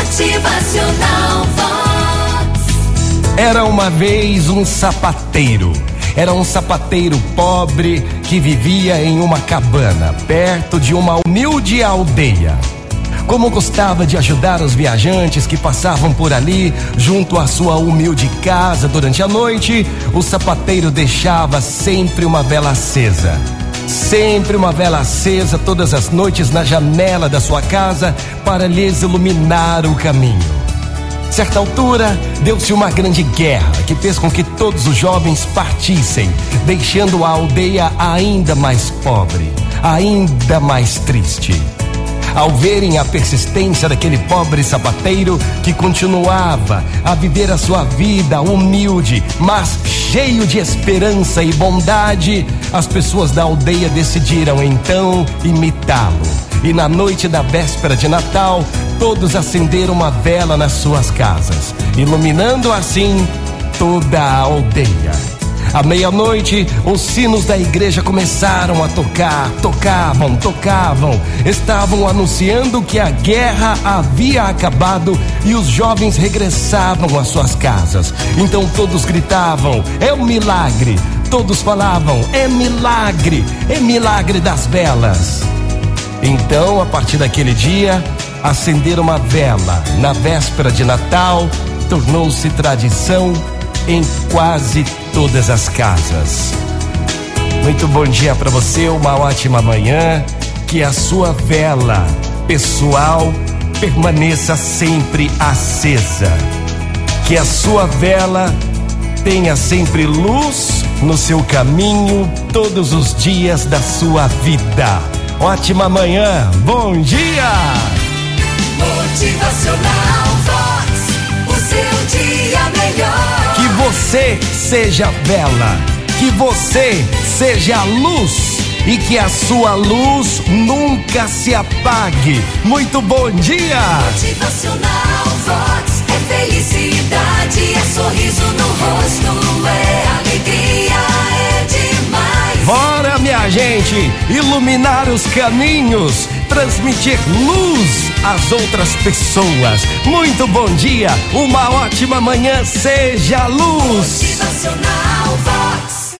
Motivacional. Era uma vez um sapateiro. Era um sapateiro pobre que vivia em uma cabana, perto de uma humilde aldeia. Como gostava de ajudar os viajantes que passavam por ali, junto à sua humilde casa durante a noite, o sapateiro deixava sempre uma vela acesa. Sempre uma vela acesa todas as noites na janela da sua casa para lhes iluminar o caminho. Certa altura, deu-se uma grande guerra que fez com que todos os jovens partissem, deixando a aldeia ainda mais pobre, ainda mais triste. Ao verem a persistência daquele pobre sapateiro que continuava a viver a sua vida humilde, mas cheio de esperança e bondade, as pessoas da aldeia decidiram então imitá-lo. E na noite da véspera de Natal, todos acenderam uma vela nas suas casas, iluminando assim toda a aldeia. À meia-noite, os sinos da igreja começaram a tocar, tocavam, tocavam. Estavam anunciando que a guerra havia acabado e os jovens regressavam às suas casas. Então todos gritavam: É um milagre! Todos falavam: É milagre! É milagre das velas! Então, a partir daquele dia, acender uma vela na véspera de Natal tornou-se tradição em quase todas as casas. Muito bom dia para você, uma ótima manhã. Que a sua vela pessoal permaneça sempre acesa. Que a sua vela tenha sempre luz no seu caminho todos os dias da sua vida. Ótima manhã, bom dia! Motivacional Vox. O seu dia melhor. Que você seja vela, que você seja luz e que a sua luz nunca se apague. Muito bom dia! Motivacional Vox. É felicidade, Gente, iluminar os caminhos, transmitir luz às outras pessoas. Muito bom dia, uma ótima manhã, seja luz. Motivacional